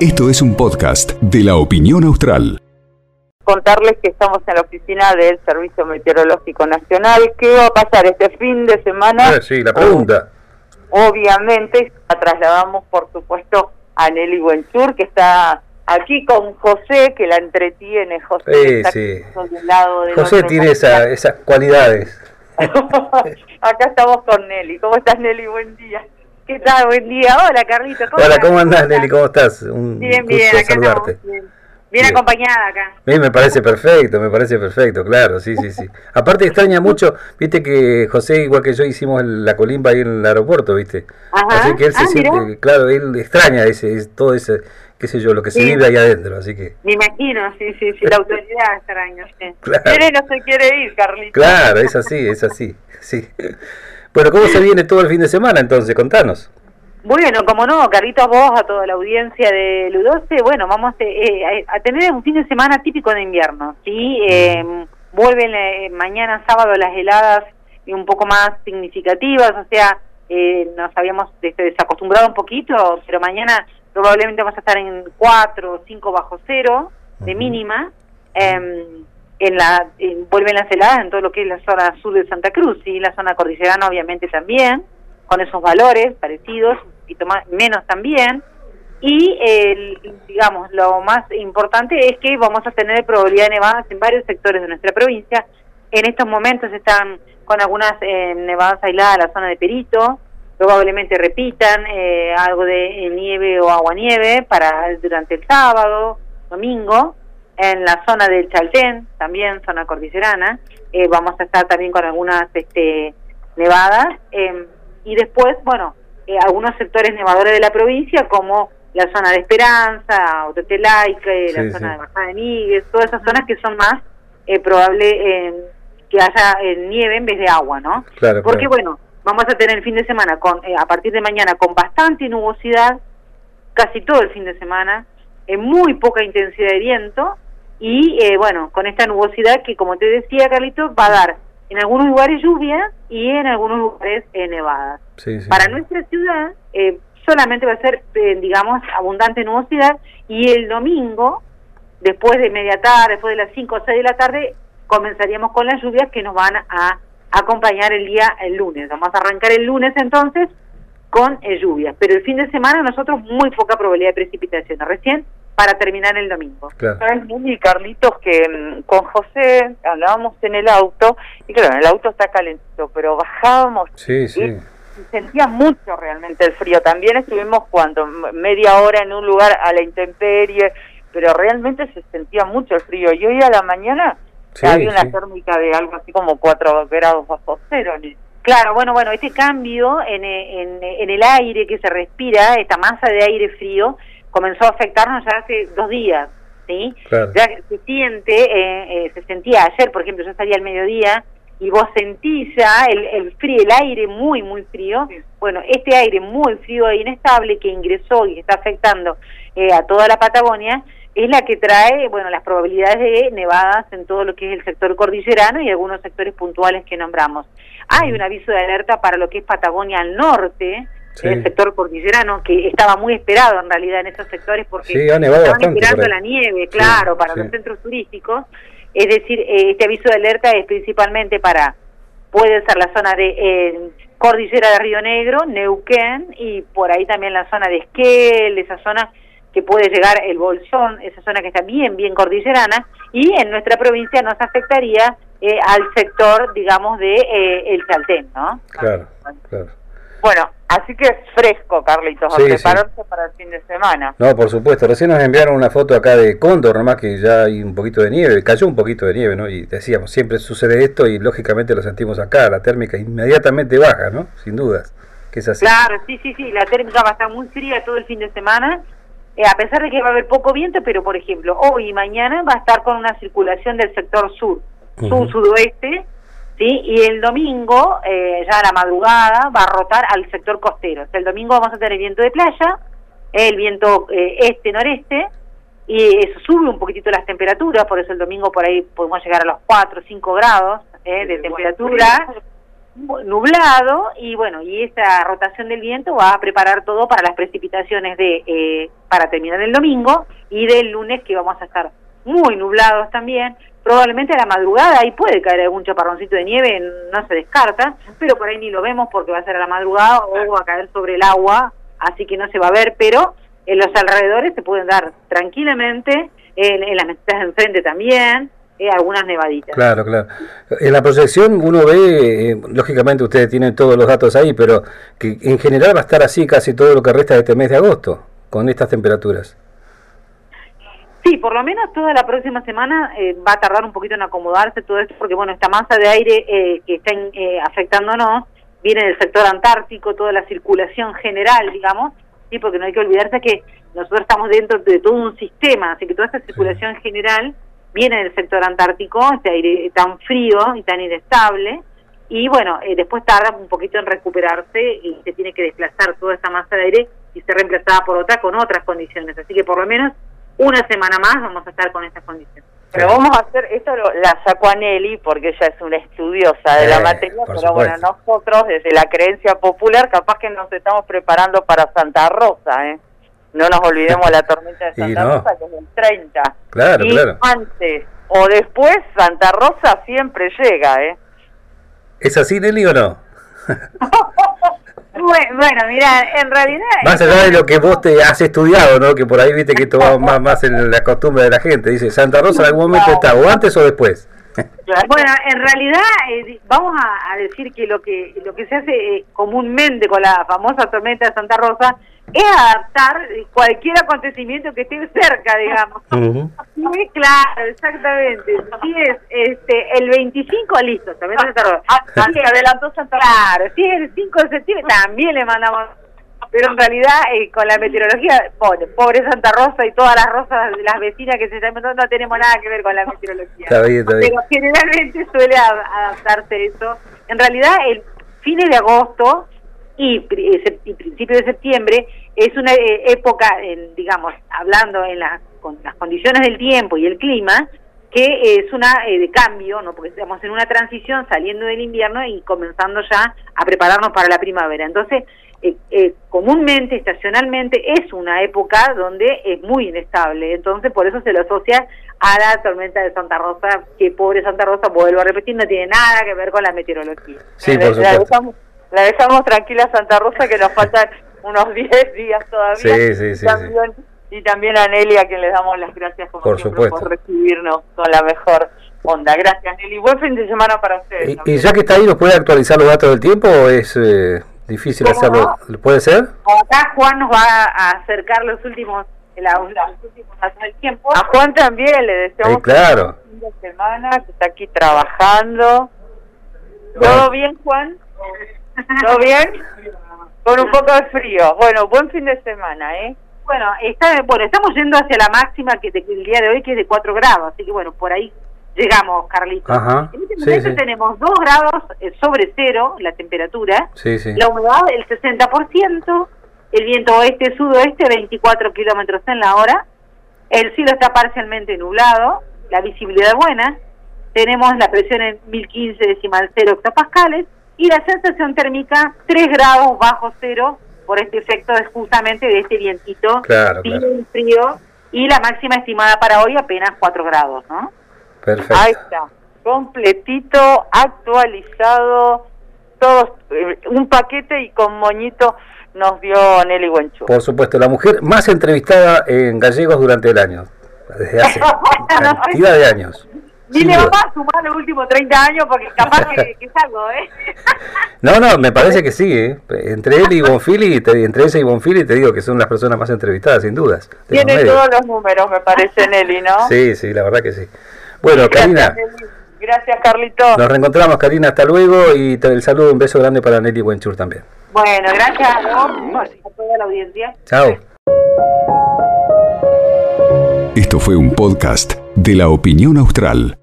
Esto es un podcast de la opinión austral. Contarles que estamos en la oficina del Servicio Meteorológico Nacional. ¿Qué va a pasar este fin de semana? Ah, sí, la pregunta. Obviamente la trasladamos, por supuesto, a Nelly Buenchur, que está aquí con José, que la entretiene. José, sí, sí. Lado José tiene esa, esas cualidades. Acá estamos con Nelly. ¿Cómo estás, Nelly? Buen día. ¿Qué tal? Buen día. Hola, Carlito. ¿Cómo Hola, ¿cómo andás, Nelly? ¿Cómo estás? Un bien, bien, acá saludarte. bien. acompañada acá. Mí me parece perfecto, me parece perfecto, claro, sí, sí, sí. Aparte extraña mucho, viste que José, igual que yo, hicimos la colimba ahí en el aeropuerto, viste. Ajá. Así que él se ah, siente, claro, él extraña ese, todo ese, qué sé yo, lo que se vive ahí adentro, así que... Me imagino, sí, sí, sí, la autoridad extraña, sí. Claro. no se quiere ir, Carlito. Claro, es así, es así, sí. Bueno, ¿cómo se viene todo el fin de semana entonces? Contanos. Bueno, como no, Carlitos, vos, a toda la audiencia de Ludoce, bueno, vamos eh, a tener un fin de semana típico de invierno, ¿sí? Eh, vuelven eh, mañana sábado las heladas un poco más significativas, o sea, eh, nos habíamos desacostumbrado un poquito, pero mañana probablemente vamos a estar en 4 o 5 bajo cero de mínima. Eh, en la vuelven las heladas en todo lo que es la zona sur de Santa Cruz y la zona cordillerana obviamente también con esos valores parecidos un poquito más menos también. Y digamos lo más importante es que vamos a tener probabilidad de nevadas en varios sectores de nuestra provincia. En estos momentos están con algunas eh, nevadas aisladas en la zona de Perito probablemente repitan eh, algo de nieve o agua nieve para durante el sábado domingo en la zona del Chaltén, también zona cordillerana, eh, vamos a estar también con algunas este, nevadas, em, y después, bueno, eh, algunos sectores nevadores de la provincia, como la zona de Esperanza, Otetelaique, la zona de Bajada de Níguez, todas esas zonas que son más eh, probable em, que haya nieve en vez de agua, ¿no? Claro, Porque, bueno, vamos a tener el fin de semana, con a partir de mañana, con bastante nubosidad, casi todo el fin de semana, en muy poca intensidad de viento, y eh, bueno, con esta nubosidad que como te decía Carlito, va a dar en algunos lugares lluvia y en algunos lugares eh, nevadas. Para nuestra ciudad eh, solamente va a ser, digamos, abundante nubosidad y el domingo, después de media tarde, después de las 5 o 6 de la tarde, comenzaríamos con las lluvias que nos van a acompañar el día el lunes. Vamos a arrancar el lunes entonces con lluvias, pero el fin de semana nosotros muy poca probabilidad de precipitación. Recién para terminar el domingo. Claro. ¿Sabes, muy Carlitos, que mm, con José hablábamos en el auto, y claro, el auto está calentito, pero bajábamos sí, sí. y, sentía mucho realmente el frío. También estuvimos cuando media hora en un lugar a la intemperie, pero realmente se sentía mucho el frío. Y hoy a la mañana había una térmica de algo así como 4 grados bajo cero. Claro, bueno, bueno, este cambio en, en, en el aire que se respira, esta masa de aire frío, comenzó a afectarnos ya hace dos días, ¿sí? Ya se siente, eh, eh, se sentía ayer, por ejemplo, yo salía al mediodía y vos sentís ya el, el frío, el aire muy, muy frío. Bueno, este aire muy frío e inestable que ingresó y está afectando eh, a toda la Patagonia es la que trae, bueno, las probabilidades de nevadas en todo lo que es el sector cordillerano y algunos sectores puntuales que nombramos. Hay un aviso de alerta para lo que es Patagonia al norte, el sector cordillerano, que estaba muy esperado en realidad en esos sectores porque estaban esperando la nieve, claro, para los centros turísticos. Es decir, eh, este aviso de alerta es principalmente para, puede ser la zona de eh, Cordillera de Río Negro, Neuquén, y por ahí también la zona de Esquel, esa zona que puede llegar el Bolsón, esa zona que está bien, bien cordillerana, y en nuestra provincia nos afectaría eh, al sector, digamos, de el Chaltén, ¿no? Claro, claro. Bueno, así que es fresco, Carlitos, a prepararse para el fin de semana. No, por supuesto. Recién nos enviaron una foto acá de Cóndor, nomás que ya hay un poquito de nieve, cayó un poquito de nieve, ¿no? Y decíamos, siempre sucede esto y lógicamente lo sentimos acá, la térmica inmediatamente baja, ¿no? Sin dudas, que es así. Claro, sí, sí, sí, la térmica va a estar muy fría todo el fin de semana, eh, a pesar de que va a haber poco viento, pero por ejemplo, hoy y mañana va a estar con una circulación del sector sur, sur-sudoeste, ¿sí? Y el domingo, eh, ya a la madrugada, va a rotar al sector costero. el domingo vamos a tener viento de playa, el viento eh, este-noreste, y eso sube un poquitito las temperaturas, por eso el domingo por ahí podemos llegar a los 4 o 5 grados eh, de temperatura. nublado y bueno, y esa rotación del viento va a preparar todo para las precipitaciones de eh, para terminar el domingo y del lunes que vamos a estar muy nublados también. Probablemente a la madrugada ahí puede caer algún chaparroncito de nieve, no se descarta, pero por ahí ni lo vemos porque va a ser a la madrugada o va a caer sobre el agua, así que no se va a ver, pero en los alrededores se pueden dar tranquilamente, en, las mesas de enfrente también, eh, algunas nevaditas. Claro, claro. En la proyección uno ve, eh, lógicamente ustedes tienen todos los datos ahí, pero que en general va a estar así casi todo lo que resta de este mes de agosto, con estas temperaturas. Sí, por lo menos toda la próxima semana eh, va a tardar un poquito en acomodarse todo esto, porque bueno, esta masa de aire que está afectándonos viene del sector antártico, toda la circulación general, digamos, sí, porque no hay que olvidarse que nosotros estamos dentro de todo un sistema, así que toda esta circulación general viene del sector antártico, este aire tan frío y tan inestable, y bueno, eh, después tarda un poquito en recuperarse y se tiene que desplazar toda esa masa de aire y ser reemplazada por otra con otras condiciones. Así que por lo menos una semana más vamos a estar con esas condiciones. Pero vamos a hacer, esto lo, la sacó a Nelly porque ella es una estudiosa de la materia, pero bueno, nosotros desde la creencia popular capaz que nos estamos preparando para Santa Rosa, ¿eh? no nos olvidemos la tormenta de Santa Rosa, que es el 30. Claro, y antes o después, Santa Rosa siempre llega, ¿eh? ¿Es así, Nelly, o no? bueno, mira, en realidad... Más allá de lo que vos te has estudiado, ¿no? Que por ahí viste que esto va más, más en la costumbre de la gente. Dice, ¿Santa Rosa en algún momento está o antes o después? Bueno, en realidad eh, vamos a, decir que lo que lo que se hace eh, comúnmente con la famosa tormenta de Santa Rosa es adaptar cualquier acontecimiento que esté cerca, digamos. Muy claro, exactamente. Si es este el 25, listo, también Santa Rosa. Ah, si adelantó Santa Rosa. Claro, si es el 5 de septiembre, también le mandamos pero en realidad eh, con la meteorología, pobre, pobre Santa Rosa y todas las rosas de las vecinas que se están no, no tenemos nada que ver con la meteorología. Pero generalmente suele adaptarse eso. En realidad, el fines de agosto y, y principio de septiembre es una eh, época, digamos, hablando en las, con las condiciones del tiempo y el clima, que es una eh, de cambio, ¿no? porque estamos en una transición saliendo del invierno y comenzando ya a prepararnos para la primavera. Entonces, eh, eh, comúnmente, estacionalmente, es una época donde es muy inestable. Entonces, por eso se lo asocia a la tormenta de Santa Rosa, que pobre Santa Rosa, vuelvo a repetir, no tiene nada que ver con la meteorología. Sí, por la, dejamos, la dejamos tranquila Santa Rosa, que nos faltan unos 10 días todavía. Sí, sí, sí, y también a Nelly, a quien le damos las gracias como por, siempre, por recibirnos con la mejor onda. Gracias, Nelly. Buen fin de semana para ustedes. Y, ya que está ahí, ¿nos puede actualizar los datos del tiempo o es eh, difícil hacerlo? ¿Puede ser? Acá Juan nos va a acercar los últimos, los últimos del tiempo. A Juan también le deseamos claro. fin de semana, que está aquí trabajando. ¿Todo bien, Juan? ¿Todo bien? Con un poco de frío. Bueno, buen fin de semana, ¿eh? Bueno, está, bueno, estamos yendo hacia la máxima que el día de hoy que es de 4 grados, así que bueno, por ahí llegamos, Carlitos. en este momento tenemos 2 grados eh, sobre cero la temperatura, la humedad el 60%, el viento oeste-sudoeste 24 kilómetros en la hora, el cielo está parcialmente nublado, la visibilidad buena, tenemos la presión en 1015 decimal 0 octopascales y la sensación térmica 3 grados bajo cero por este efecto es justamente de este vientito. Claro, frío. Y la máxima estimada para hoy apenas 4 grados, ¿no? Perfecto. Ahí está, completito, actualizado, todo, eh, un paquete y con moñito nos dio Nelly Guenchu. Por supuesto, la mujer más entrevistada en Gallegos durante el año, desde hace cantidad de años. Dile, mamá, sumar los últimos 30 años porque capaz que, que salgo, ¿eh? No, no, me parece que sí, ¿eh? Entre él y Bonfili, entre ella y Bonfili, te digo que son las personas más entrevistadas, sin dudas. Tiene todos los números, me parece, Nelly, ¿no? Sí, sí, la verdad que sí. Bueno, Karina. Gracias, Carlito. Nos reencontramos, Karina, hasta luego y el saludo, un beso grande para Nelly Buenchur también. Bueno, gracias a toda la audiencia. Chao. Esto fue un podcast de la opinión austral.